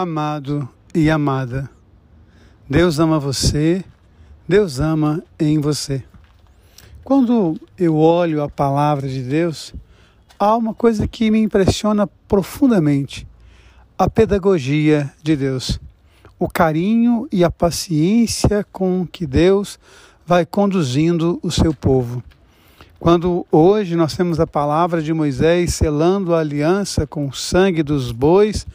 amado e amada. Deus ama você, Deus ama em você. Quando eu olho a palavra de Deus, há uma coisa que me impressiona profundamente: a pedagogia de Deus, o carinho e a paciência com que Deus vai conduzindo o seu povo. Quando hoje nós temos a palavra de Moisés selando a aliança com o sangue dos bois,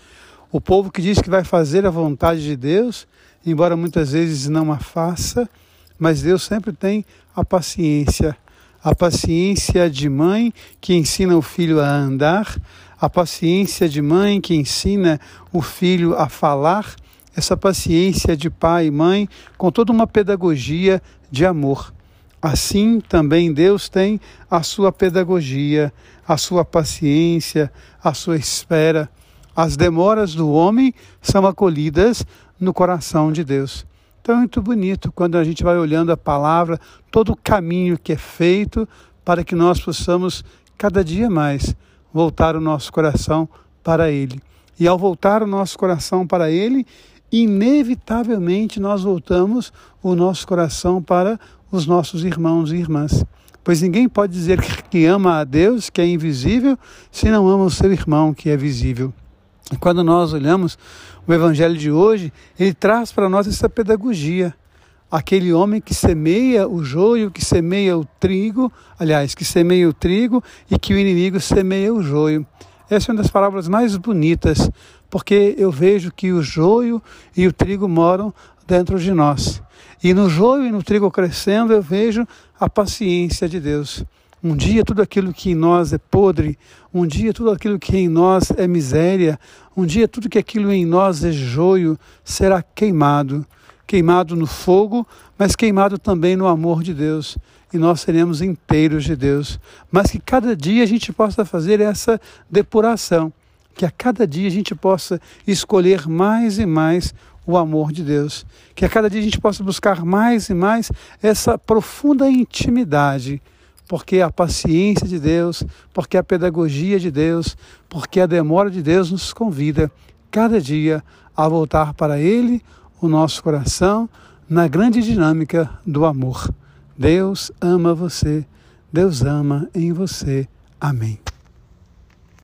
o povo que diz que vai fazer a vontade de Deus, embora muitas vezes não a faça, mas Deus sempre tem a paciência, a paciência de mãe que ensina o filho a andar, a paciência de mãe que ensina o filho a falar, essa paciência de pai e mãe com toda uma pedagogia de amor. Assim também Deus tem a sua pedagogia, a sua paciência, a sua espera. As demoras do homem são acolhidas no coração de Deus. Então é muito bonito quando a gente vai olhando a palavra, todo o caminho que é feito para que nós possamos cada dia mais voltar o nosso coração para Ele. E ao voltar o nosso coração para Ele, inevitavelmente nós voltamos o nosso coração para os nossos irmãos e irmãs. Pois ninguém pode dizer que ama a Deus, que é invisível, se não ama o seu irmão, que é visível. E quando nós olhamos o evangelho de hoje, ele traz para nós essa pedagogia. Aquele homem que semeia o joio, que semeia o trigo, aliás, que semeia o trigo e que o inimigo semeia o joio. Essa é uma das palavras mais bonitas, porque eu vejo que o joio e o trigo moram dentro de nós. E no joio e no trigo crescendo, eu vejo a paciência de Deus. Um dia tudo aquilo que em nós é podre, um dia tudo aquilo que em nós é miséria, um dia tudo que aquilo em nós é joio será queimado, queimado no fogo, mas queimado também no amor de Deus, e nós seremos inteiros de Deus. Mas que cada dia a gente possa fazer essa depuração, que a cada dia a gente possa escolher mais e mais o amor de Deus, que a cada dia a gente possa buscar mais e mais essa profunda intimidade porque a paciência de Deus, porque a pedagogia de Deus, porque a demora de Deus nos convida cada dia a voltar para Ele o nosso coração na grande dinâmica do amor. Deus ama você, Deus ama em você. Amém.